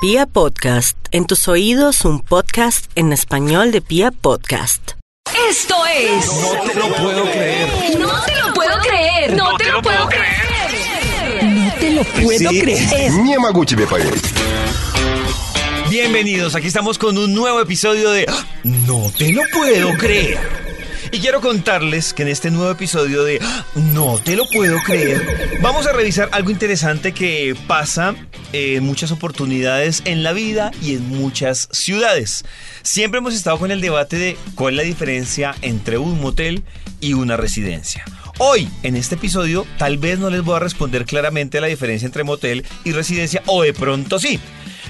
Pia Podcast, en tus oídos un podcast en español de Pia Podcast. Esto es... No te lo puedo creer. No te lo puedo creer. No te lo puedo creer. No te lo puedo creer. Nie ma Bienvenidos, aquí estamos con un nuevo episodio de... ¡Ah! No te lo puedo creer. Y quiero contarles que en este nuevo episodio de. No te lo puedo creer, vamos a revisar algo interesante que pasa en muchas oportunidades en la vida y en muchas ciudades. Siempre hemos estado con el debate de cuál es la diferencia entre un motel y una residencia. Hoy, en este episodio, tal vez no les voy a responder claramente la diferencia entre motel y residencia, o de pronto sí.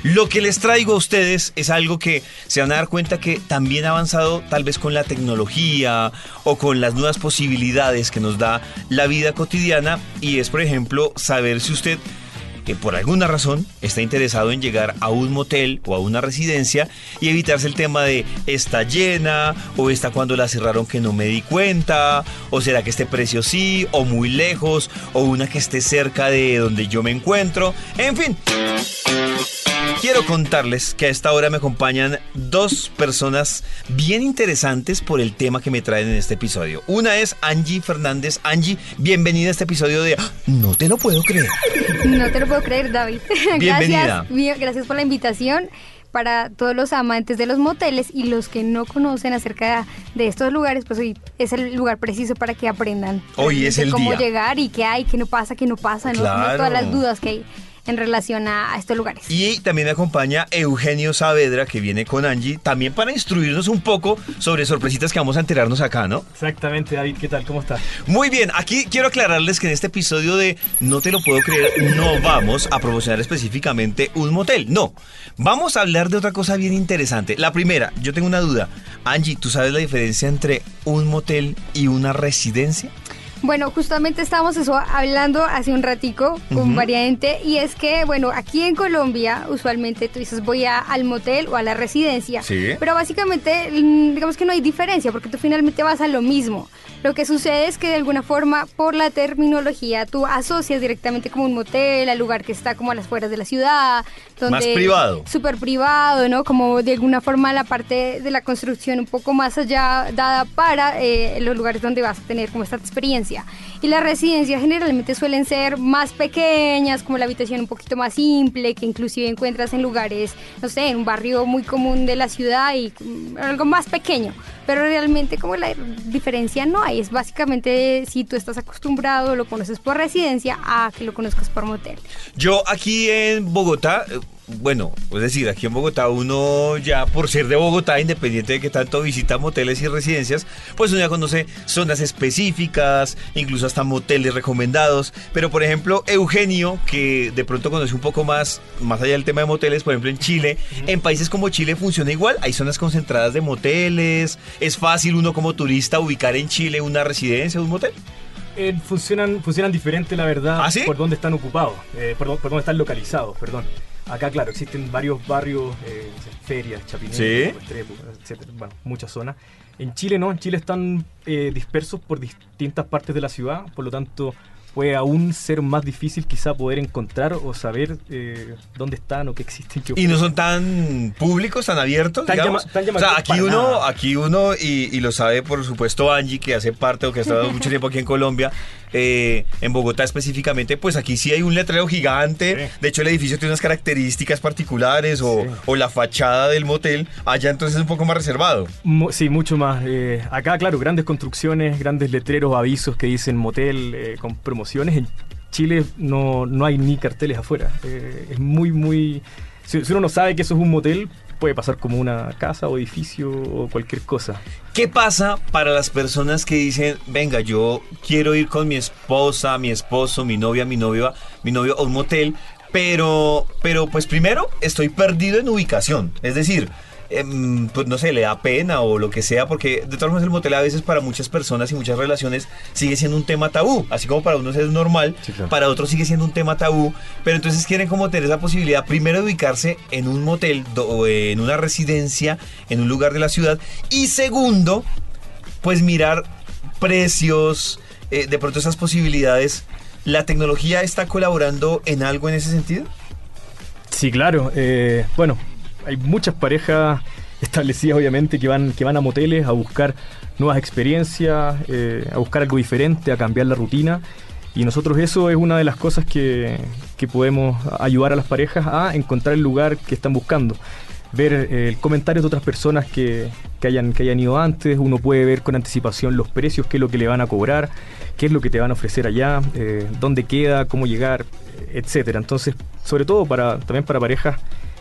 Lo que les traigo a ustedes es algo que se van a dar cuenta que también ha avanzado tal vez con la tecnología o con las nuevas posibilidades que nos da la vida cotidiana y es por ejemplo saber si usted que por alguna razón está interesado en llegar a un motel o a una residencia y evitarse el tema de está llena o está cuando la cerraron que no me di cuenta o será que este precio sí o muy lejos o una que esté cerca de donde yo me encuentro. En fin. Quiero contarles que a esta hora me acompañan dos personas bien interesantes por el tema que me traen en este episodio. Una es Angie Fernández. Angie, bienvenida a este episodio de. No te lo puedo creer. No te lo puedo creer, David. Bienvenida. Gracias, gracias por la invitación. Para todos los amantes de los moteles y los que no conocen acerca de estos lugares, pues hoy es el lugar preciso para que aprendan Hoy es el cómo día. llegar y qué hay, qué no pasa, qué no pasa, ¿no? Todas las dudas que hay en relación a, a estos lugares. Y también me acompaña Eugenio Saavedra, que viene con Angie, también para instruirnos un poco sobre sorpresitas que vamos a enterarnos acá, ¿no? Exactamente, David, ¿qué tal? ¿Cómo estás? Muy bien, aquí quiero aclararles que en este episodio de No te lo puedo creer, no vamos a promocionar específicamente un motel, no. Vamos a hablar de otra cosa bien interesante. La primera, yo tengo una duda. Angie, ¿tú sabes la diferencia entre un motel y una residencia? Bueno, justamente estábamos eso hablando hace un ratico con variante y es que, bueno, aquí en Colombia usualmente tú dices voy a- al motel o a la residencia, Sí. pero básicamente mm, digamos que no hay diferencia porque tú finalmente vas a lo mismo. Lo que sucede es que de alguna forma por la terminología tú asocias directamente como un motel al lugar que está como a las fueras de la ciudad, donde Más privado. súper privado, ¿no? Como de alguna forma la parte de la construcción un poco más allá dada para eh, los lugares donde vas a tener como esta experiencia. Y las residencias generalmente suelen ser más pequeñas, como la habitación un poquito más simple, que inclusive encuentras en lugares, no sé, en un barrio muy común de la ciudad y mm, algo más pequeño. Pero realmente como la diferencia no hay, es básicamente si tú estás acostumbrado, lo conoces por residencia, a que lo conozcas por motel. Yo aquí en Bogotá, eh, bueno, es decir, aquí en Bogotá uno ya por ser de Bogotá, independiente de que tanto visita moteles y residencias, pues uno ya conoce zonas específicas, incluso hasta moteles recomendados. Pero por ejemplo, Eugenio, que de pronto conoce un poco más, más allá del tema de moteles, por ejemplo en Chile, en países como Chile funciona igual, hay zonas concentradas de moteles, es fácil uno como turista ubicar en Chile una residencia, un motel. Eh, funcionan, funcionan diferente, la verdad, ¿Ah, sí? por dónde están ocupados, eh, por, por dónde están localizados, perdón. Acá, claro, existen varios barrios, eh, ferias, chapinero, Sí. Etcétera, bueno, muchas zonas. En Chile no, en Chile están eh, dispersos por distintas partes de la ciudad, por lo tanto puede aún ser más difícil quizá poder encontrar o saber eh, dónde están o qué existen. qué Y no son tan públicos, tan abiertos, Tan digamos. llama- tan o sea, aquí uno, nada. aquí uno, y, y lo sabe por supuesto Angie, que hace parte o que ha estado mucho tiempo aquí en Colombia, eh, en Bogotá específicamente, pues aquí sí hay un letrero gigante. Sí. De hecho, el edificio tiene unas características particulares o, Sí. o la fachada del motel. Allá entonces es un poco más reservado. Sí, mucho más. Eh, acá, claro, grandes construcciones, grandes letreros, avisos que dicen motel eh, con promociones. En Chile no, no hay ni carteles afuera. Eh, es muy, muy... Si, si uno no sabe que eso es un motel, puede pasar como una casa o edificio o cualquier cosa. ¿Qué pasa para las personas que dicen, venga, yo quiero ir con mi esposa, mi esposo, mi novia, mi novio, mi novio a un motel, pero, pero pues primero estoy perdido en ubicación, es decir, em, pues no sé, le da pena o lo que sea, porque de todas formas el motel a veces para muchas personas y muchas relaciones sigue siendo un tema tabú, así como para unos es normal, Sí, claro. para otros sigue siendo un tema tabú, pero entonces quieren como tener esa posibilidad primero de ubicarse en un motel o en una residencia, en un lugar de la ciudad, y segundo, pues mirar precios, eh, de pronto esas posibilidades. ¿La tecnología está colaborando en algo en ese sentido? Sí, claro. eh, bueno, hay muchas parejas establecidas, obviamente, que van, que van a moteles a buscar nuevas experiencias, eh, a buscar algo diferente, a cambiar la rutina. Y nosotros eso es una de las cosas que, que podemos ayudar a las parejas a encontrar el lugar que están buscando. Ver eh, comentarios de otras personas que, que hayan, que hayan ido antes, uno puede ver con anticipación los precios, qué es lo que le van a cobrar, qué es lo que te van a ofrecer allá, eh, dónde queda, cómo llegar, etcétera. Entonces, sobre todo para, también para parejas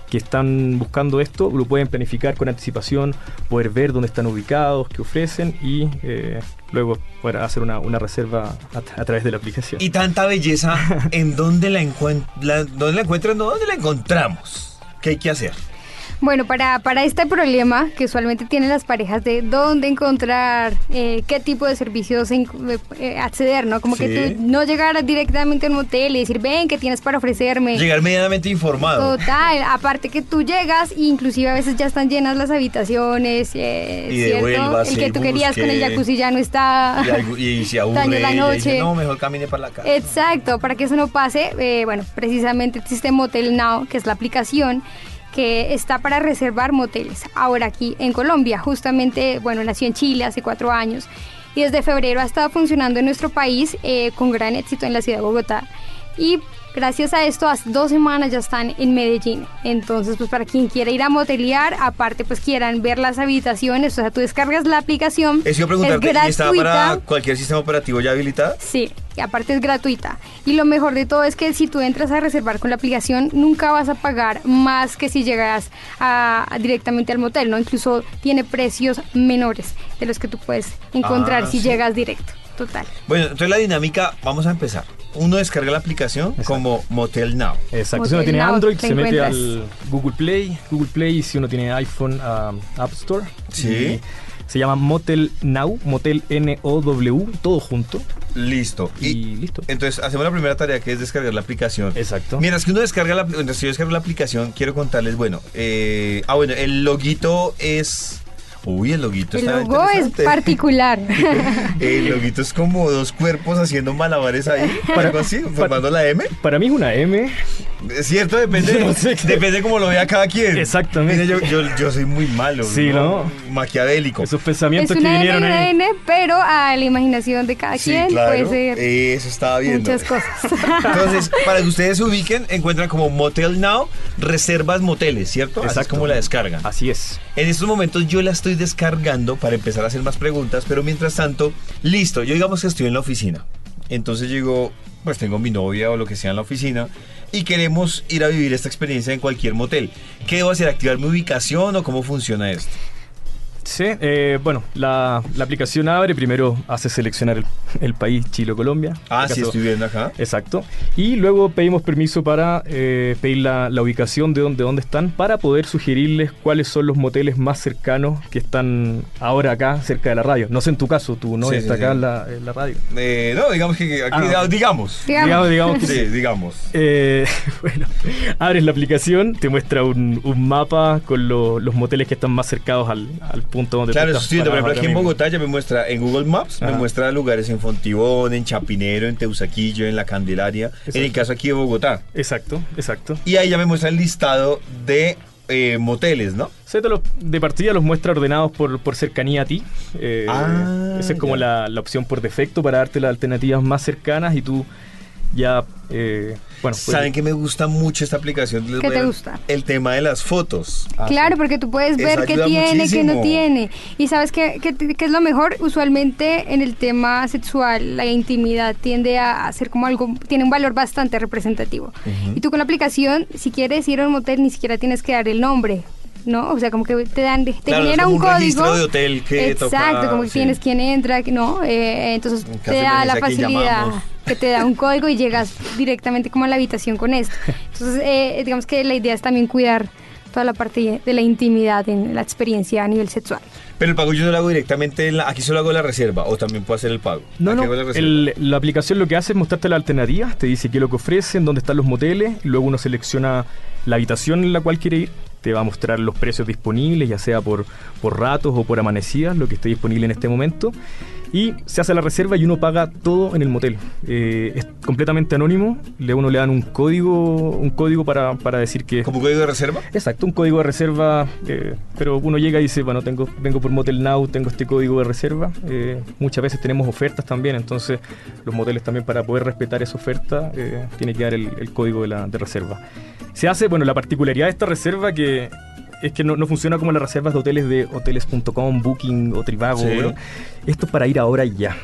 que están buscando esto, lo pueden planificar con anticipación, poder ver dónde están ubicados, qué ofrecen y eh, luego poder hacer una, una reserva a, a través de la aplicación. Y tanta belleza, ¿en dónde la, encuent la, dónde la encuentran? ¿Dónde la encontramos? ¿Qué hay que hacer? Bueno, para, para este problema que usualmente tienen las parejas de dónde encontrar, eh, qué tipo de servicios en- eh, acceder, ¿no? Como Sí. que tú no llegar directamente a un motel y decir, ven, ¿qué tienes para ofrecerme? Llegar medianamente informado. Total, aparte que tú llegas e inclusive a veces ya están llenas las habitaciones, eh, Y ¿cierto? El que tú querías con el jacuzzi ya no está. Y, y se aburre. La dice, noche. no, mejor camine para la casa. Exacto, para que eso no pase, eh, bueno, precisamente existe Motel Now, que es la aplicación que está para reservar moteles. Ahora aquí en Colombia, justamente, bueno, nació en Chile hace cuatro años y desde febrero ha estado funcionando en nuestro país eh, con gran éxito en la ciudad de Bogotá. Y gracias a esto, hace dos semanas ya están en Medellín. Entonces, pues para quien quiera ir a motelear, aparte pues quieran ver las habitaciones, o sea, tú descargas la aplicación. Iba a preguntarte, es ¿y está para cualquier sistema operativo ya habilitado? Sí, y aparte es gratuita. Y lo mejor de todo es que si tú entras a reservar con la aplicación, nunca vas a pagar más que si llegas a- a directamente al motel, ¿no? Incluso tiene precios menores de los que tú puedes encontrar Ah, si sí. llegas directo. Total. Bueno, entonces la dinámica, vamos a empezar. Uno descarga la aplicación como Motel Now. Exacto, si uno tiene Now, Android, se mete al Google Play, Google Play, y si uno tiene iPhone, a App Store. Sí. Y se llama Motel Now, Motel N-O-W, todo junto. Listo. Y listo. Entonces hacemos la primera tarea que es descargar la aplicación. Exacto. Mientras que uno descarga la, mientras yo descargo la aplicación, quiero contarles, bueno, eh, ah bueno, el loguito es, uy, el loguito El está logo es particular. El loguito es como dos cuerpos haciendo malabares ahí, algo así, formando la M. Para mí es una M. Cierto, depende, No sé depende como lo vea cada quien. Exactamente. Mire, yo, yo, yo soy muy malo, Sí, ¿no? Maquiavélico. Esos es pensamientos que una N, vinieron una ahí. N, pero a la imaginación de cada Sí, quien claro. puede ser Eso estaba viendo. muchas cosas. Entonces, para que ustedes se ubiquen, encuentran como Motel Now, reservas moteles, ¿cierto? Así es Exacto. como la descargan. Así es. En estos momentos yo la estoy descargando para empezar a hacer más preguntas, pero mientras tanto, listo, yo digamos que estoy en la oficina. Entonces digo, pues tengo mi novia o lo que sea en la oficina y queremos ir a vivir esta experiencia en cualquier motel. ¿Qué debo hacer? ¿Activar mi ubicación o cómo funciona esto? Sí, eh, bueno, la, la aplicación abre, primero hace seleccionar el, el país Chile o Colombia. Ah, En sí, caso- estoy viendo acá. Exacto. Y luego pedimos permiso para eh, pedir la, la ubicación de dónde, dónde están para poder sugerirles cuáles son los moteles más cercanos que están ahora acá cerca de la radio. No sé en tu caso, tu novia Sí, está sí, acá sí. en la, en la radio. Eh, no, digamos que aquí, Ah. digamos. Digamos. Digamos, que Sí, digamos. Eh, bueno, abres la aplicación, te muestra un, un mapa con lo- los moteles que están más cercados al, al punto donde Claro, viendo. Por ejemplo, aquí en. Bogotá ya me muestra en Google Maps, me Ajá. muestra lugares en Fontibón, en Chapinero, en Teusaquillo, en La Candelaria, en el Exacto. caso aquí de Bogotá. Exacto, exacto. Y ahí ya me muestra el listado de eh, moteles, ¿no? Se te los- de partida los muestra ordenados por, por cercanía a ti. Eh, Ah, esa es como la, la opción por defecto para darte las alternativas más cercanas y tú ya, eh, bueno, pues- Saben que me gusta mucho esta aplicación. Les ¿Qué te gusta? El tema de las fotos. Claro, porque tú puedes ver qué tiene, qué no tiene. Y sabes qué, qué, qué es lo mejor, usualmente en el tema sexual, la intimidad tiende a ser como algo, tiene un valor bastante representativo. Y tú con la aplicación, si quieres ir a un motel, ni siquiera tienes que dar el nombre. ¿No? O sea, como que te dan, te Claro, genera como un, un código. registro de hotel que Exacto, toca, como que sí. tienes quién entra, no. eh, entonces En te da la emergencia, ¿a quién facilidad llamamos? que te da un código y llegas directamente como a la habitación con esto. Entonces, eh, digamos que la idea es también cuidar toda la parte de la intimidad en la experiencia a nivel sexual. Pero el pago yo no lo hago directamente, en la- aquí solo hago la reserva o también puedo hacer el pago. No, Aquí no. la el- la aplicación lo que hace es mostrarte las alternativas, te dice qué es lo que ofrecen, dónde están los moteles, luego uno selecciona la habitación en la cual quiere ir te va a mostrar los precios disponibles, ya sea por, por ratos o por amanecidas, lo que esté disponible en este momento y se hace la reserva y uno paga todo en el motel. Eh, es completamente anónimo, le uno le dan un código, un código para, para decir que... ¿Como código de reserva? Exacto, un código de reserva, eh, pero uno llega y dice, bueno, tengo, vengo por Motel Now, tengo este código de reserva. Eh, muchas veces tenemos ofertas también, entonces los moteles también para poder respetar esa oferta tiene que dar el, el código de, la, de reserva. Se hace, bueno, la particularidad de esta reserva que es que no, no, funciona como las reservas de hoteles de hoteles.com, Booking o Trivago. Esto es para ir ahora y ya.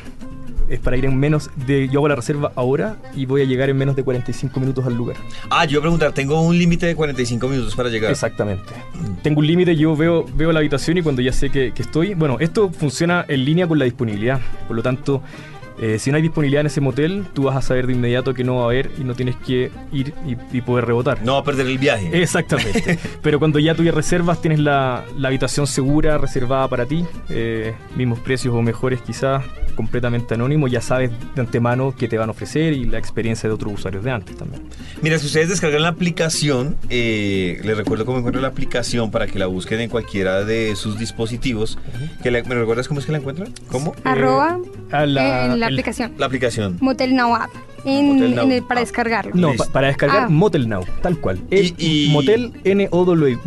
Es para ir en menos de. Yo hago la reserva ahora y voy a llegar en menos de 45 minutos al lugar. Ah, yo voy a preguntar, tengo un límite de 45 minutos para llegar. Exactamente. Tengo un límite, yo veo, veo la habitación y cuando ya sé que, que estoy. Bueno, esto funciona en línea con la disponibilidad. Por lo tanto, eh, si no hay disponibilidad en ese motel, tú vas a saber de inmediato que no va a haber y no tienes que ir y, poder rebotar. No va a perder el viaje. Exactamente. Pero cuando ya tú ya reservas, tienes la, habitación segura, reservada para ti, eh, mismos precios o mejores quizás, completamente anónimo, ya sabes de antemano qué te van a ofrecer y la experiencia de otros usuarios de antes también. Mira, si ustedes descargan la aplicación, eh, les recuerdo cómo encuentran la aplicación para que la busquen en cualquiera de sus dispositivos. que ¿Me recuerdas cómo es que la encuentran? ¿Cómo? Arroba. A la, la aplicación. La aplicación. Motel Now App. En, para descargarlo. No, para descargar ah. Motel Now, tal cual. y, Motel N-O-W,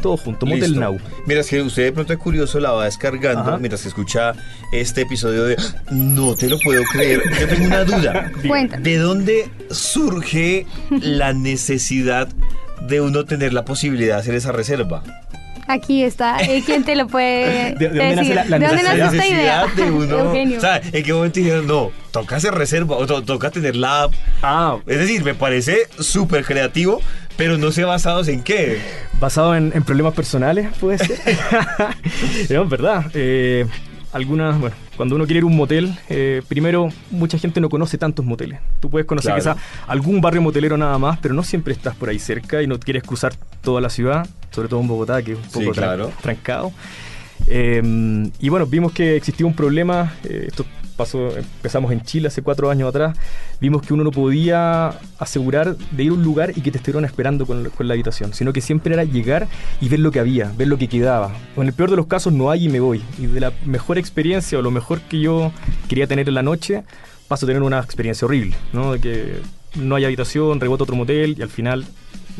todo junto, Motel Now. Mira, si usted de pronto es curioso, la va descargando mientras escucha este episodio de No te lo puedo creer. Yo tengo una duda. ¿De dónde surge la necesidad de uno tener la posibilidad de hacer esa reserva? Aquí está. ¿Quién te lo puede ¿De, dónde decir? Nace la, ¿De dónde nace esta idea? De uno, Eugenio. O sea, ¿en qué momento dijeron, no, toca hacer reserva o toca tener la app? Ah. Es decir, me parece súper creativo, pero no sé basados en qué. Basado en, problemas personales, puede ser. no, es verdad. Eh, algunas, bueno, cuando uno quiere ir a un motel, eh, primero mucha gente no conoce tantos moteles. Tú puedes conocer quizás algún barrio motelero nada más, pero no siempre estás por ahí cerca y no quieres cruzar toda la ciudad, sobre todo en Bogotá, que es un poco trancado. Eh, y bueno, vimos que existía un problema, eh, esto pasó, empezamos en Chile hace cuatro años atrás, vimos que uno no podía asegurar de ir a un lugar y que te estuvieran esperando con, la habitación, sino que siempre era llegar y ver lo que había, ver lo que quedaba. O en el peor de los casos no hay y me voy. Y de la mejor experiencia o lo mejor que yo quería tener en la noche, paso a tener una experiencia horrible, ¿no? De que no hay habitación, rebota otro motel y al final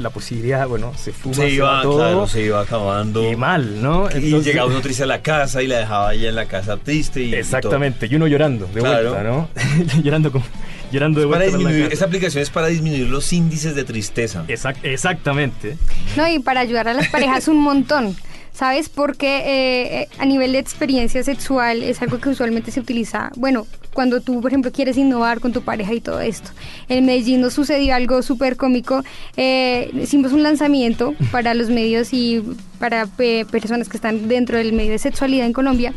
la posibilidad, bueno, se fuma, se, iba, todo. Claro, se iba acabando. Y mal, ¿no? y llegaba uno triste a la casa y la dejaba allá en la casa triste. Y, Exactamente, y, uno llorando de vuelta, ¿no? llorando con, llorando de vuelta. esa aplicación es para disminuir los índices de tristeza. exactamente. No, y para ayudar a las parejas un montón. ¿Sabes? Porque eh, eh, a nivel de experiencia sexual es algo que usualmente se utiliza, bueno, cuando tú, por ejemplo, quieres innovar con tu pareja y todo esto. En Medellín nos sucedió algo súper cómico. Eh, hicimos un lanzamiento para los medios y para personas que están dentro del medio de sexualidad en Colombia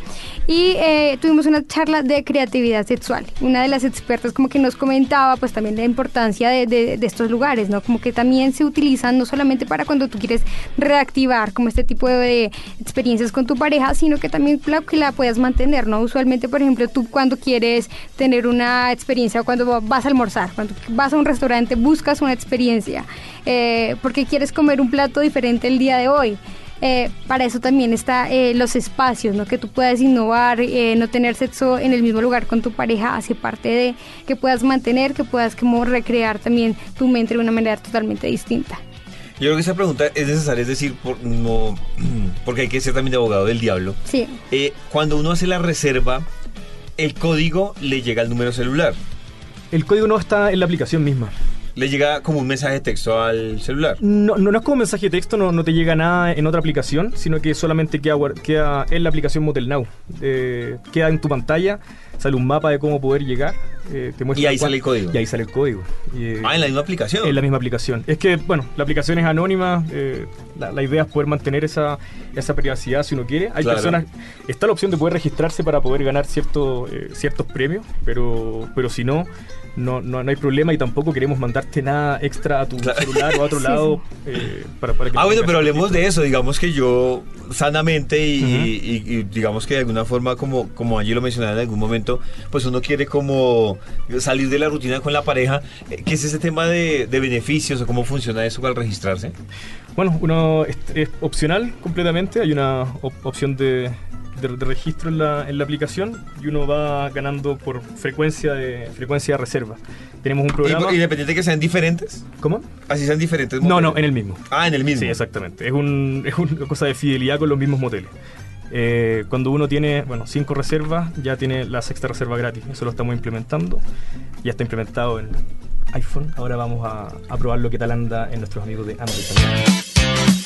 y eh, tuvimos una charla de creatividad sexual. Una de las expertas como que nos comentaba pues también la importancia de, de, estos lugares, ¿no? Como que también se utilizan no solamente para cuando tú quieres reactivar como este tipo de experiencias con tu pareja, sino que también que la puedas mantener, ¿no? Usualmente, por ejemplo, tú cuando quieres tener una experiencia, cuando vas a almorzar, cuando vas a un restaurante, buscas una experiencia, eh, porque quieres comer un plato diferente el día de hoy. Eh, para eso también está eh, los espacios, ¿no? que tú puedas innovar, eh, no tener sexo en el mismo lugar con tu pareja, hace parte de que puedas mantener, que puedas como recrear también tu mente de una manera totalmente distinta. Yo creo que esa pregunta es necesaria, es decir, por, no, porque hay que ser también de abogado del diablo. Sí. cuando uno hace la reserva, el código le llega al número celular. El código no está en la aplicación misma le llega como un mensaje de texto al celular. No, no, es como un mensaje de texto, no, no, te llega nada en otra aplicación, sino que solamente queda, queda en la aplicación Motel Now. Eh, queda en tu pantalla, sale un mapa de cómo poder llegar. Eh, te muestra y ahí sale el código. Y ahí sale el código. Eh, ah, en la misma aplicación. En la misma aplicación. Es que, bueno, la aplicación es anónima, la, idea es poder mantener esa, esa privacidad si uno quiere. Hay personas, está la opción de poder registrarse para poder ganar cierto, ciertos premios, pero, pero si no no, no, hay problema y tampoco queremos mandarte nada extra a tu celular o a otro lado eh, para, para, que... Ah, bueno, pero hablemos de eso. Digamos que yo sanamente y, y- y digamos que de alguna forma, como, como Angie lo mencionaba en algún momento, pues uno quiere como salir de la rutina con la pareja. Eh, ¿Qué es ese tema de, de beneficios o cómo funciona eso al registrarse? Bueno, uno es, es opcional completamente, hay una op- opción de, de- de registro en la, en la aplicación y uno va ganando por frecuencia de frecuencia de reserva. Tenemos un programa... Y- Independiente que sean diferentes, ¿Cómo? así sean diferentes. No, no, modelos. en el mismo. Ah, en el mismo. Sí, exactamente. Es, un, es una cosa de fidelidad con los mismos moteles. Eh, cuando uno tiene, bueno, cinco reservas, ya tiene la sexta reserva gratis. Eso lo estamos implementando. Ya está implementado en iPhone. Ahora vamos a, a probarlo qué tal anda en nuestros amigos de Android también.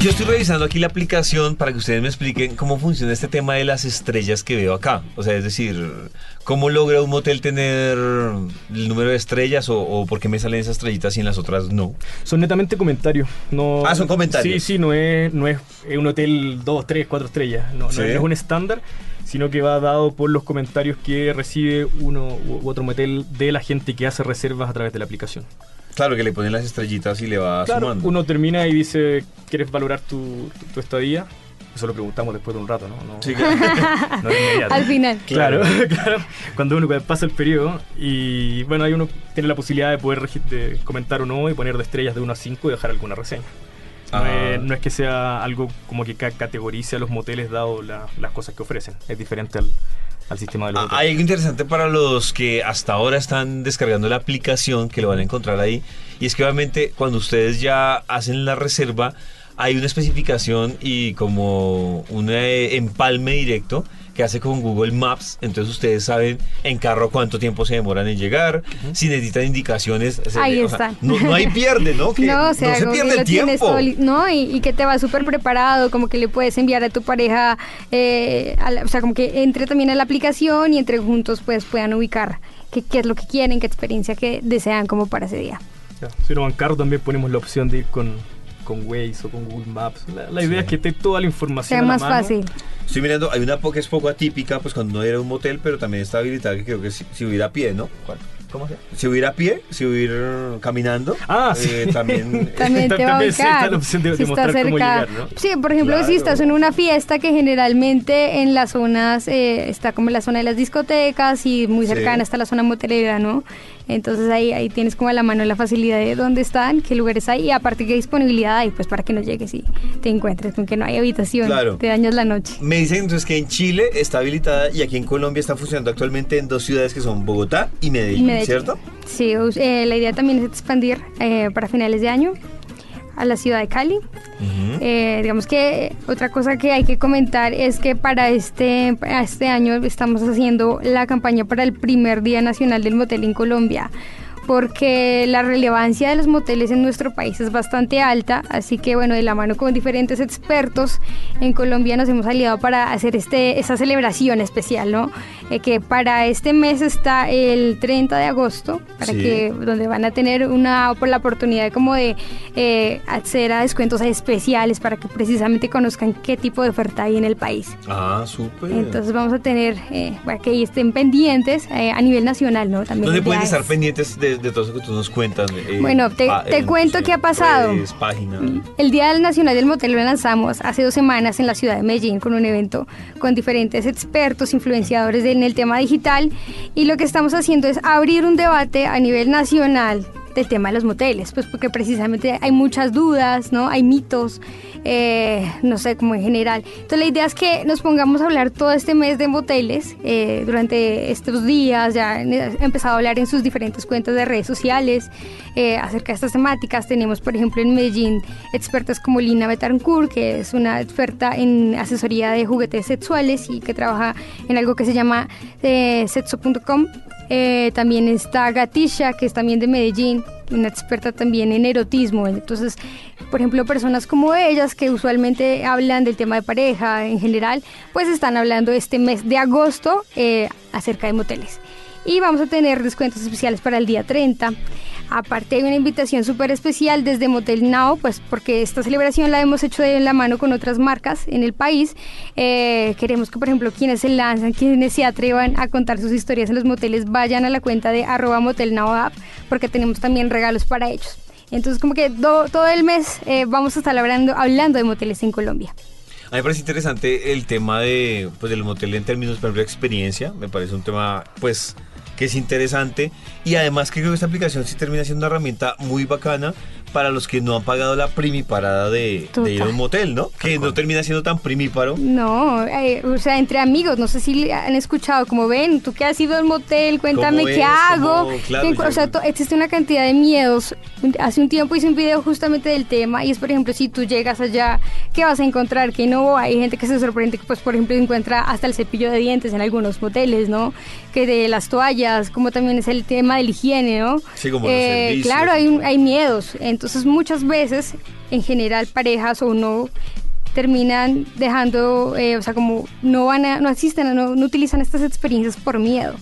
Yo estoy revisando aquí la aplicación para que ustedes me expliquen cómo funciona este tema de las estrellas que veo acá. O sea, es decir, ¿cómo logra un motel tener el número de estrellas o, o por qué me salen esas estrellitas y en las otras no? Son netamente comentarios. No, Ah, son comentarios. Sí, sí, no es, no es un hotel 2, 3, 4 estrellas. No, Sí. es- no es un estándar, sino que va dado por los comentarios que recibe uno u otro motel de la gente que hace reservas a través de la aplicación. Claro, que le ponen las estrellitas y le va Claro, sumando. uno termina y dice, ¿quieres valorar tu, tu- tu estadía? Eso lo preguntamos después de un rato, ¿no? No, Sí, claro. no inmediato. Al final. Claro, claro. Cuando uno pasa el periodo y bueno, ahí uno tiene la posibilidad de poder de comentar o no y poner de estrellas de 1 a 5 y dejar alguna reseña. No, Ah. es, no es que sea algo como que ca- categorice a los moteles dado la- las cosas que ofrecen. Es diferente al, al sistema de los Ah. Hay algo interesante para los que hasta ahora están descargando la aplicación, que lo van a encontrar ahí, y es que obviamente cuando ustedes ya hacen la reserva, hay una especificación y como un eh, empalme directo que hace con Google Maps, entonces ustedes saben en carro cuánto tiempo se demoran en llegar, si necesitan indicaciones. se- Ahí o sea, está. no, no hay pierde, ¿no? Que no, o sea, se pierde el tiempo. no, y, y que te va súper preparado, como que le puedes enviar a tu pareja, eh, a la- o sea, como que entre también a la aplicación y entre juntos pues puedan ubicar qué, qué es lo que quieren, qué experiencia que desean como para ese día. Ya, Si uno va en carro también ponemos la opción de ir con, con Waze o con Google Maps. La, la idea es que esté toda la información. Sea a la más mano. fácil. Estoy mirando, hay una que es poco atípica, pues cuando no era un motel, pero también está habilitada, que creo que si, si hubiera a pie, ¿no? ¿Cómo se Si hubiera a pie, si hubiera caminando, Ah, sí. eh, también... También te va a También sí está ubicar. la opción de- si mostrar estás cómo cerca. llegar, ¿no? Sí, por ejemplo, si Claro. estás en una fiesta que generalmente en las zonas, eh, está como en la zona de las discotecas y muy Sí. cercana está la zona motelera, ¿no? Entonces ahí, ahí tienes como a la mano la facilidad de dónde están, qué lugares hay y aparte qué disponibilidad hay, pues para que no llegues y te encuentres con que no hay habitación, Claro. te dañas la noche. Me dicen entonces que en Chile está habilitada y aquí en Colombia está funcionando actualmente en dos ciudades que son Bogotá y Medellín, Medellín. ¿cierto? Sí, eh, la idea también es expandir eh, para finales de año a la ciudad de Cali. Eh, digamos que otra cosa que hay que comentar es que para este, para este año estamos haciendo la campaña para el primer Día Nacional del Motel en Colombia porque la relevancia de los moteles en nuestro país es bastante alta, así que bueno, de la mano con diferentes expertos en Colombia nos hemos aliado para hacer este, esta celebración especial, ¿no? Eh, que para este mes está el 30 de agosto, para Sí. que donde van a tener una la oportunidad como de eh, acceder a descuentos especiales para que precisamente conozcan qué tipo de oferta hay en el país. Ah, súper. Entonces vamos a tener, eh, para que estén pendientes eh, a nivel nacional, ¿no? También ¿Dónde pueden estar es- pendientes de, de todo eso que tú nos cuentas? Eh, Bueno, te- pa- te en, cuento no qué ha pasado. redes, página. El Día Nacional del Motel lo lanzamos hace dos semanas en la ciudad de Medellín con un evento con diferentes expertos, influenciadores en el tema digital y lo que estamos haciendo es abrir un debate a nivel nacional del tema de los moteles, pues porque precisamente hay muchas dudas, ¿no? Hay mitos, eh, no sé, como en general. Entonces la idea es que nos pongamos a hablar todo este mes de moteles eh, durante estos días, ya he empezado a hablar en sus diferentes cuentas de redes sociales eh, acerca de estas temáticas. Tenemos, por ejemplo, en Medellín expertas como Lina Betancourt, que es una experta en asesoría de juguetes sexuales y que trabaja en algo que se llama eh, sexo.com. Eh, también está Gatisha, que es también de Medellín, una experta también en erotismo. Entonces, por ejemplo, personas como ellas que usualmente hablan del tema de pareja en general, pues están hablando este mes de agosto eh, acerca de moteles. Y vamos a tener descuentos especiales para el día 30. Aparte hay una invitación súper especial desde Motel Now, pues porque esta celebración la hemos hecho de la mano con otras marcas en el país. Eh, queremos que, por ejemplo, quienes se lanzan, quienes se atrevan a contar sus historias en los moteles, vayan a la cuenta de arroba Motel App, porque tenemos también regalos para ellos. Entonces como que do- todo el mes eh, vamos a estar hablando, hablando de moteles en Colombia. A mí me parece interesante el tema de, pues, del motel en términos, por ejemplo, de experiencia. Me parece un tema, pues, que es interesante. Y además que creo que esta aplicación sí termina siendo una herramienta muy bacana para los que no han pagado la primiparada de, de ir a un motel, ¿no? Que no termina siendo tan primíparo. No, eh, o sea, entre amigos, no sé si han escuchado, como ven, tú que has ido al motel, cuéntame ¿Cómo qué es? hago. ¿Cómo? Claro, o yo- sea, to- existe una cantidad de miedos. Hace un tiempo hice un video justamente del tema y es, por ejemplo, si tú llegas allá, ¿qué vas a encontrar? Que no, hay gente que se sorprende que, pues, por ejemplo, encuentra hasta el cepillo de dientes en algunos moteles, ¿no? Que de las toallas, como también es el tema de la higiene, ¿no? Sí, como Eh. Claro, hay, hay miedos. Entonces, muchas veces, en general, parejas o no terminan dejando, eh, o sea, como no van a, no asisten, no, no utilizan estas experiencias por miedo.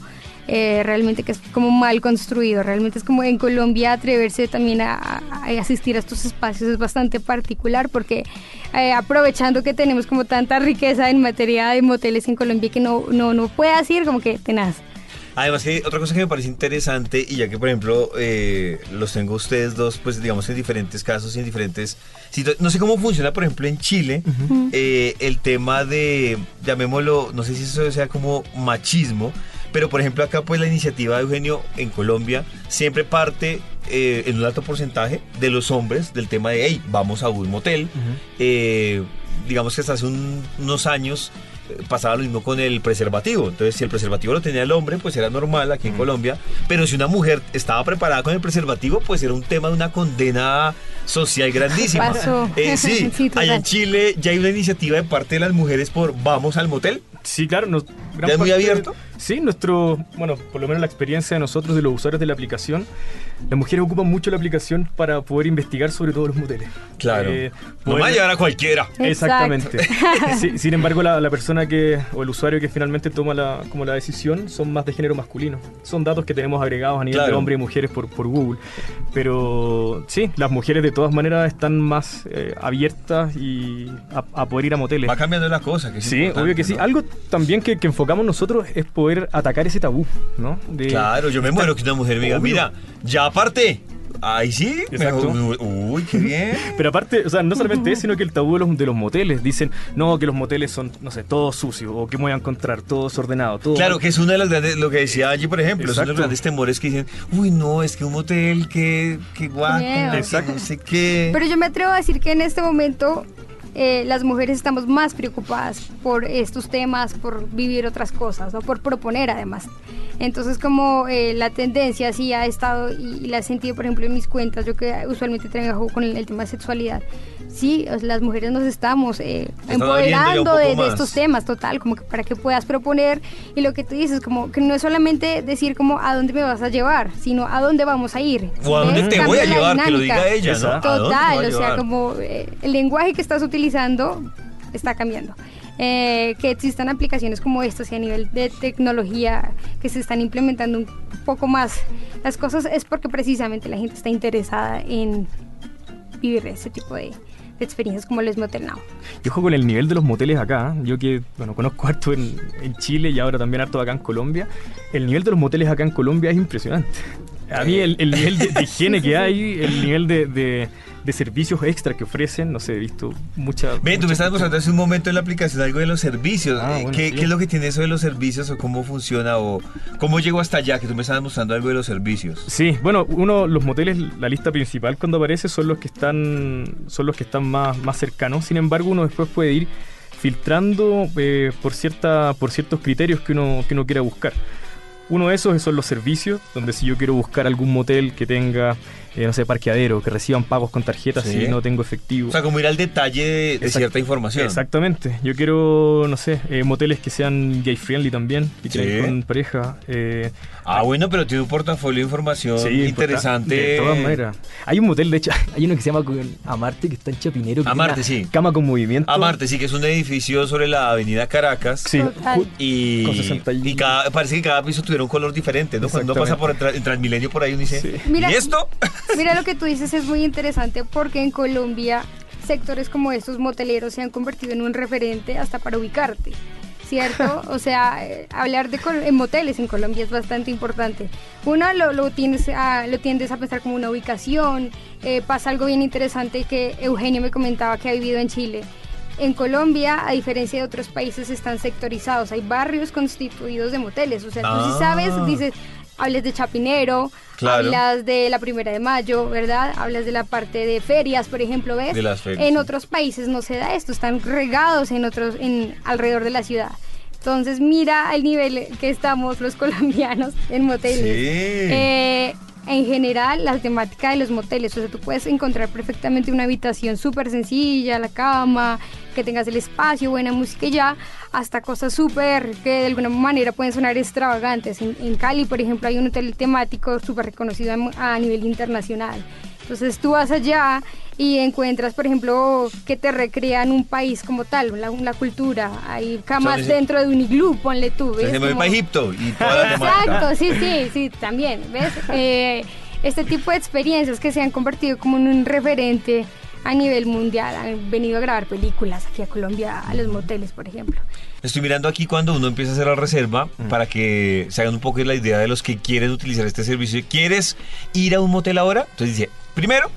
Eh, realmente que es como mal construido, realmente es como en Colombia atreverse también a, a- asistir a estos espacios es bastante particular porque eh, aprovechando que tenemos como tanta riqueza en materia de moteles en Colombia que no, no, no puedas ir como que tenaz. Además que otra cosa que me parece interesante y ya que por ejemplo eh, los tengo ustedes dos pues digamos en diferentes casos y en diferentes situaciones, no sé cómo funciona por ejemplo en Chile eh, el tema de llamémoslo no sé si eso sea como machismo pero por ejemplo acá pues la iniciativa de Eugenio en Colombia siempre parte eh, en un alto porcentaje de los hombres del tema de hey vamos a un motel eh, digamos que hasta hace un- unos años eh, pasaba lo mismo con el preservativo. Entonces, si el preservativo lo tenía el hombre, pues era normal aquí en Colombia. Pero si una mujer estaba preparada con el preservativo, pues era un tema de una condena social grandísima. Pasó. Eh, sí, Sí, allá en Chile ya hay una iniciativa de parte de las mujeres por vamos al motel. Sí, claro. Nos, ¿Ya es muy abierto? Sí, nuestro, bueno, por lo menos la experiencia de nosotros, de los usuarios de la aplicación, las mujeres ocupan mucho la aplicación para poder investigar sobre todos los moteles. Claro. Eh, no va a llevar a cualquiera. Exactamente. Sí, sin embargo, la, la persona que, o el usuario que finalmente toma la, como la decisión son más de género masculino. Son datos que tenemos agregados a nivel de Claro. hombres y mujeres por, por Google. Pero sí, las mujeres de todas maneras están más eh, abiertas y a, a poder ir a moteles. Va cambiando la cosa. Que Sí, obvio que sí. Algo también que, que enfocamos nosotros es poder atacar ese tabú, ¿no? De- Claro, yo me muero que una mujer me diga, mira, ya aparte. Ahí sí. Exacto. Uy, qué bien. Pero aparte, o sea, no solamente eso, sino que el tabú de los, de los moteles. Dicen, no, que los moteles son, no sé, todos sucios, o que me voy a encontrar, todo desordenado, todo. Claro, que es uno de los grandes, lo que decía allí, por ejemplo, es uno de los grandes temores que dicen, uy, no, es que un motel, que, que guapo, Exacto. no sé qué. Pero yo me atrevo a decir que en este momento eh, las mujeres estamos más preocupadas por estos temas, por vivir otras cosas, o por proponer además. Entonces como eh, la tendencia sí ha estado y, y la he sentido por ejemplo en mis cuentas, yo que usualmente trabajo con el, el tema de sexualidad, sí, las mujeres nos estamos eh, empoderando de, de estos temas, total, como que para que puedas proponer y lo que tú dices, como que no es solamente decir como a dónde me vas a llevar, sino a dónde vamos a ir. o a dónde te voy a Cambia la llevar, que lo dinámica. diga ella, ¿no? Exacto. ¿A dónde te Total, o sea, como eh, el lenguaje que estás utilizando está cambiando. Eh, que existan aplicaciones como estas y a nivel de tecnología que se están implementando un poco más las cosas es porque precisamente la gente está interesada en vivir ese tipo de, de experiencias como el Motel Now. Y ojo con el nivel de los moteles acá. ¿eh? Yo que, bueno, conozco harto en, en Chile y ahora también harto acá en Colombia. El nivel de los moteles acá en Colombia es impresionante. A mí el, el nivel de, de higiene que hay, el nivel de, de- de servicios extra que ofrecen, no sé, he visto mucha... Ven, tú me estabas mostrando hace un momento en la aplicación algo de los servicios. Ah, Eh, bueno, ¿qué, sí. qué es lo que tiene eso de los servicios o cómo funciona o cómo llegó hasta allá? Que tú me estabas mostrando algo de los servicios. Sí, bueno, uno, los moteles, la lista principal cuando aparece son los que están, son los que están más, más cercanos. Sin embargo, uno después puede ir filtrando eh, por cierta, por ciertos criterios que uno, que uno quiera buscar. Uno de esos son los servicios, donde si yo quiero buscar algún motel que tenga, eh, no sé, parqueadero, que reciban pagos con tarjetas Sí. si no tengo efectivo. O sea, como ir al detalle de, cierta información. Exactamente. Yo quiero, no sé, eh, moteles que sean gay friendly también, que Sí. con pareja. eh, Ah, bueno, pero tiene un portafolio de información Sí, interesante. De todas maneras. Hay un motel, de hecho, hay uno que se llama Amarte, que está en Chapinero. que Amarte, sí. Cama con movimiento. Amarte, sí, que es un edificio sobre la avenida Caracas. Sí. Total. Y, Con 61. y cada, parece que cada piso tuviera un color diferente, ¿no? Cuando uno pasa por el, tra- el Transmilenio por ahí uno dice, Sí. Mira- ¿y esto? Mira lo que tú dices es muy interesante porque en Colombia sectores como estos moteleros se han convertido en un referente hasta para ubicarte. ¿cierto? O sea, eh, hablar de en moteles en Colombia es bastante importante. Uno lo, lo, tienes a, lo tiendes a pensar como una ubicación. Eh, pasa algo bien interesante que Eugenio me comentaba que ha vivido en Chile. En Colombia, a diferencia de otros países, están sectorizados. Hay barrios constituidos de moteles. O sea, tú Ah. sí sabes, dices, hablas de Chapinero, Claro. hablas de la Primera de Mayo, ¿verdad? Hablas de la parte de ferias, por ejemplo, ¿ves? De las ferias, En otros países no se da esto, están regados en otros, en alrededor de la ciudad. Entonces mira el nivel que estamos los colombianos en moteles. Sí. Eh, en general, la temática de los moteles, o sea, tú puedes encontrar perfectamente una habitación súper sencilla, la cama, que tengas el espacio, buena música y ya, hasta cosas súper que de alguna manera pueden sonar extravagantes. En, Cali, por ejemplo, hay un hotel temático súper reconocido a nivel internacional. Entonces tú vas allá y encuentras, por ejemplo, que te recrean un país como tal, la, la cultura. Hay camas dentro de un iglú, ponle tú. O sea, ¿ves? se me voy para Egipto y toda la temática. Exacto, sí, sí, sí, también, ¿ves? Eh, este tipo de experiencias que se han convertido como en un referente a nivel mundial, han venido a grabar películas aquí a Colombia, a los moteles, por ejemplo. Estoy mirando aquí cuando uno empieza a hacer la reserva para que se hagan un poco la idea de los que quieren utilizar este servicio. ¿Quieres ir a un motel ahora? Entonces dice, primero,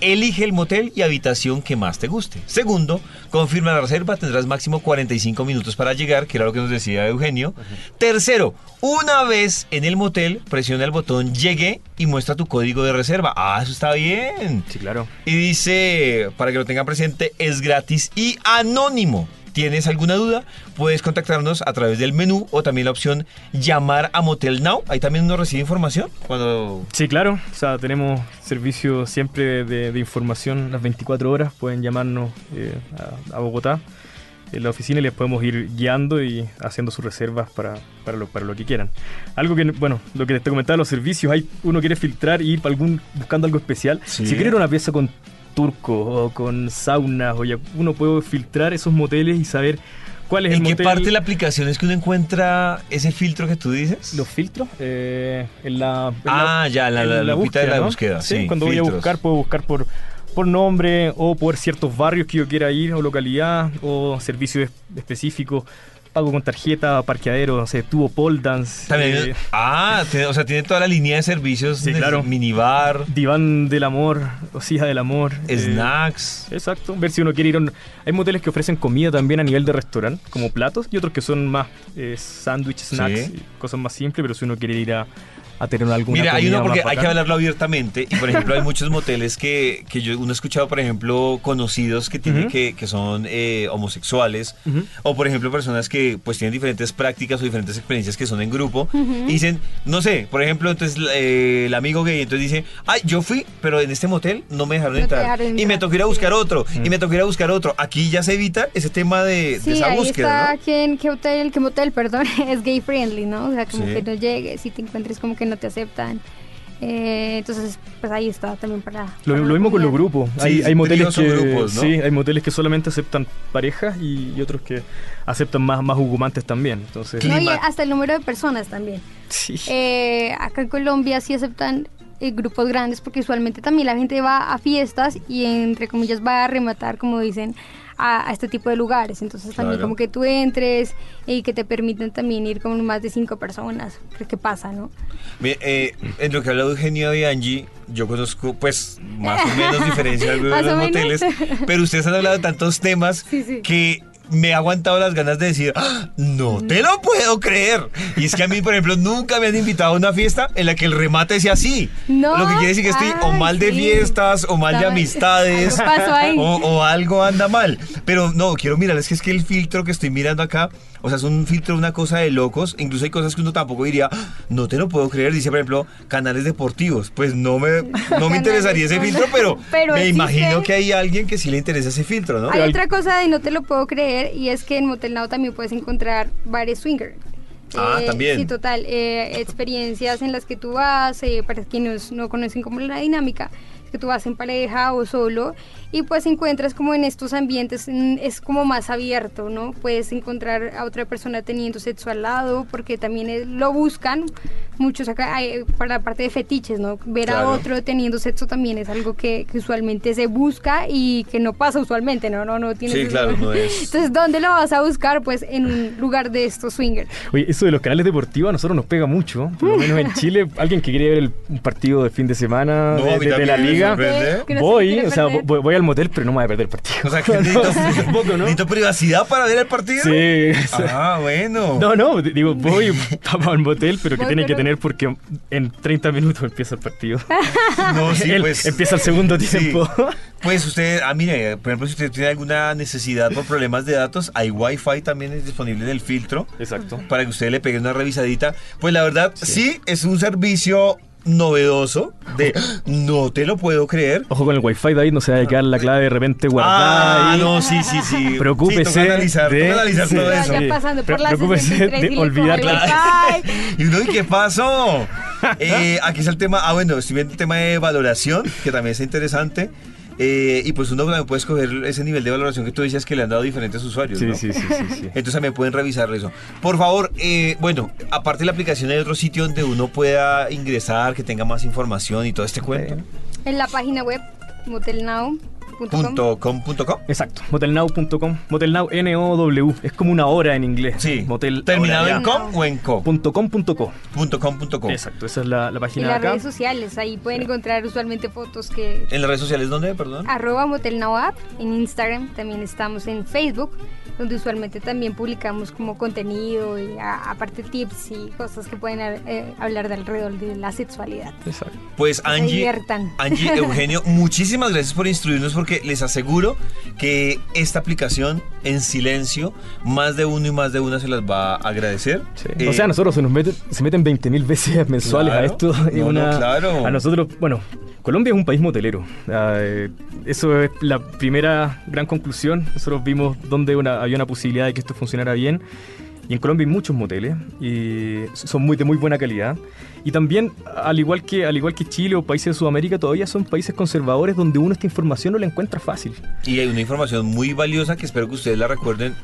elige el motel y habitación que más te guste. Segundo, confirma la reserva, tendrás máximo 45 minutos para llegar, que era lo que nos decía Eugenio. Tercero, una vez en el motel, presiona el botón llegué y muestra tu código de reserva. Ah, eso está bien. Sí, claro. Y dice, para que lo tengan presente, es gratis y anónimo. ¿Tienes alguna duda? Puedes contactarnos a través del menú o también la opción llamar a Motel Now. Ahí también uno recibe información cuando... Sí, claro. O sea, tenemos servicio siempre de, de información las 24 horas. Pueden llamarnos eh, a, a Bogotá en la oficina y les podemos ir guiando y haciendo sus reservas para, para, lo, para lo que quieran. Algo que, bueno, lo que te comentaba, los servicios, hay, uno quiere filtrar y ir para algún, buscando algo especial. Sí. Si quiere una pieza con turco o con saunas, o ya, uno puede filtrar esos moteles y saber cuál es ¿En el qué motel. parte de la aplicación es que uno encuentra ese filtro que tú dices? Los filtros eh, en la. en Ah, ya, la- la lupita de la búsqueda, sí, cuando voy a buscar, puedo buscar por, por nombre o por ciertos barrios que yo quiera ir o localidad o servicios es- específicos. Pago con tarjeta, parqueadero, no sé, tubo pole dance. También, eh, ah, tiene- o sea, tiene toda la línea de servicios. Sí, claro. Minibar, diván del amor, o silla del amor. eh, snacks. Exacto, ver si uno quiere ir a un- Hay moteles que ofrecen comida también a nivel de restaurante, como platos, y otros que son más eh, sándwich, snacks, Sí. cosas más simples, pero si uno quiere ir a, a tener alguna Mira, hay uno porque hay que hablarlo abiertamente. Y por ejemplo, hay muchos moteles que, que yo uno ha escuchado, por ejemplo, conocidos que tienen Ujú. que, que son eh, homosexuales. Ujú. O por ejemplo, personas que pues tienen diferentes prácticas o diferentes experiencias que son en grupo. Y dicen, no sé, por ejemplo, entonces eh, el amigo gay entonces dice, ay, yo fui, pero en este motel no me dejaron No entrar. dejaron y me entrar, tocó ir a buscar otro. Y me tocó ir a buscar otro. Aquí ya se evita ese tema de, de Sí, esa ahí búsqueda. está ¿no? quien, qué hotel, qué motel, perdón, es gay friendly, ¿no? O sea, como Sí. que no llegues y te encuentres como que no te aceptan. Eh, entonces, pues ahí está también para... Lo, para lo mismo con los grupos. Sí, hay, hay moteles que grupos, ¿no? sí, hay moteles que solamente aceptan parejas y, y otros que aceptan más más hugumantes también. Entonces, No, y Clima- hasta el número de personas también. sí. Eh, acá en Colombia sí aceptan eh, grupos grandes porque usualmente también la gente va a fiestas y entre comillas va a rematar, como dicen, a, a este tipo de lugares. Entonces también como que tú entres y que te permiten también ir con más de cinco personas. ¿Qué pasa, no? Mire, eh, en lo que habla Eugenio y Angie, yo conozco pues más o menos diferencia de los menos. moteles, pero ustedes han hablado de tantos temas Sí, sí. que me ha aguantado las ganas de decir, "Ah, no te lo puedo creer. Y es que a mí, por ejemplo, nunca me han invitado a una fiesta en la que el remate sea así. No, Lo que quiere decir que estoy o mal de sí. fiestas, o mal de amistades, algo pasó ahí. o, o algo anda mal. Pero no, quiero mirar, es que es que el filtro que estoy mirando acá, o sea, es un filtro, una cosa de locos. Incluso hay cosas que uno tampoco diría, "Ah, no te lo puedo creer. Dice, por ejemplo, canales deportivos. Pues no me, no me interesaría ese filtro, pero, Pero me imagino que hay alguien que sí le interesa ese filtro, ¿no? Hay otra cosa de no te lo puedo creer y es que en Motel Now también puedes encontrar bares swinger. Ah, también. Sí, total. eh, experiencias en las que tú vas, eh, para quienes no conocen como la dinámica, que tú vas en pareja o solo y pues encuentras como en estos ambientes mm, es como más abierto, ¿no? Puedes encontrar a otra persona teniendo sexo al lado porque también es- lo buscan muchos acá hay- para la parte de fetiches, ¿no? Ver a Claro. otro teniendo sexo también es algo que, que usualmente se busca y que no pasa usualmente, ¿no? No, no tienes Sí, eso. claro, no es- Entonces, ¿dónde lo vas a buscar? Pues en un lugar de estos swingers. Oye, eso de los canales deportivos a nosotros nos pega mucho. Por lo menos en Chile, alguien que quiere ver el- un partido de fin de semana No, de, a de- de la liga, no voy, o sea, voy, voy al motel, pero no me voy a perder el partido. O sea, que necesito, No, necesito privacidad para ver el partido. Sí. Ah, bueno. No, no, digo, voy al motel, pero que tiene que tener porque en 30 minutos empieza el partido. No, sí, Él pues. empieza el segundo Sí. tiempo. Pues usted, ah, mire, por ejemplo, si usted tiene alguna necesidad por problemas de datos, hay Wi-Fi también es disponible en el filtro Exacto. para que usted le pegue una revisadita. Pues la verdad, sí, es un servicio novedoso de no te lo puedo creer. Ojo con el wifi, David, no se vaya a quedar la clave de repente guardada. Ah, ahí. no, sí, sí, sí. Preocúpese Sí, analizar, de- analizar sí, todo eso. sí. pasando por Pre- la preocúpese 63 de olvidar la-. Y uno, ¿y qué pasó? Eh, aquí está el tema, ah, bueno, estoy viendo el tema de valoración, que también es interesante. Eh, y pues uno también puede escoger ese nivel de valoración que tú decías que le han dado diferentes usuarios. Sí, ¿no? sí, sí, sí, sí. Entonces también pueden revisar eso. Por favor, eh, bueno, aparte de la aplicación, ¿hay otro sitio donde uno pueda ingresar, que tenga más información y todo este cuento? En la página web motelnow.com. Punto com, punto com. Exacto, motelnow.com. Motelnow, N-O-W. Es como una hora en inglés. Sí. Motel. ¿Terminado ahora en com o en co? Punto com, punto co. Punto com, punto com. Exacto, esa es la, la Y página de las acá. redes sociales, ahí pueden encontrar usualmente fotos que... ¿En las redes sociales dónde, perdón? Arroba Motelnow App, en Instagram, también estamos en Facebook, donde usualmente también publicamos como contenido y a- aparte tips y cosas que pueden eh, hablar de alrededor de la sexualidad. Exacto. Pues Angie. Angie, Eugenio, muchísimas gracias por instruirnos porque les aseguro que esta aplicación en silencio, más de uno y más de una se las va a agradecer. Sí. Eh, o sea, a nosotros se nos meten, se meten 20.000 veces mensuales Claro. a esto. es No, no, una- claro. A nosotros, bueno, Colombia es un país motelero. Ah, eh, eso es la primera gran conclusión. Nosotros vimos dónde una- había una posibilidad de que esto funcionara bien. Y en Colombia hay muchos moteles y son muy de muy buena calidad. Y también, al igual que al igual que Chile o países de Sudamérica, todavía son países conservadores donde uno esta información no la encuentra fácil. Y hay una información muy valiosa que espero que ustedes la recuerden.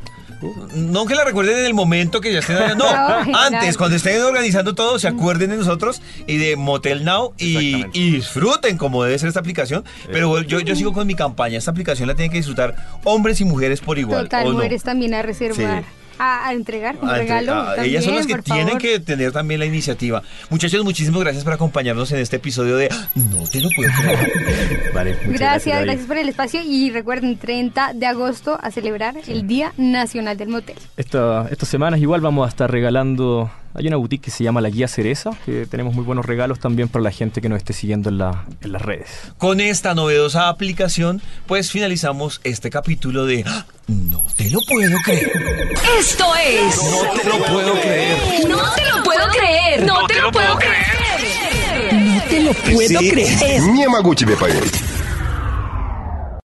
No que la recuerden en el momento que ya estén allá, no, antes, cuando estén organizando todo, se acuerden de nosotros y de Motel Now y, disfruten como debe ser esta aplicación. Pero yo, yo sigo con mi campaña, esta aplicación la tienen que disfrutar hombres y mujeres por igual. Total, ¿o no? mujeres también a reservar, Sí. A, a entregar un entre- regalo. también, ellas son las que tienen favor. que tener también la iniciativa. Muchachos, muchísimas gracias por acompañarnos en este episodio de No te lo puedo creer. Vale, Gracias, gracias por el espacio y recuerden 30 de agosto a celebrar el Día Nacional del Motel. Esta- estas semanas igual vamos a estar regalando. Hay una boutique que se llama La Guía Cereza, que tenemos muy buenos regalos también para la gente que nos esté siguiendo en, la, en las redes. Con esta novedosa aplicación, pues finalizamos este capítulo de ¡Ah! No te lo puedo creer. Esto es. No te lo puedo creer. No te lo puedo creer. No te lo puedo creer. No te lo puedo creer. Yamaguchi me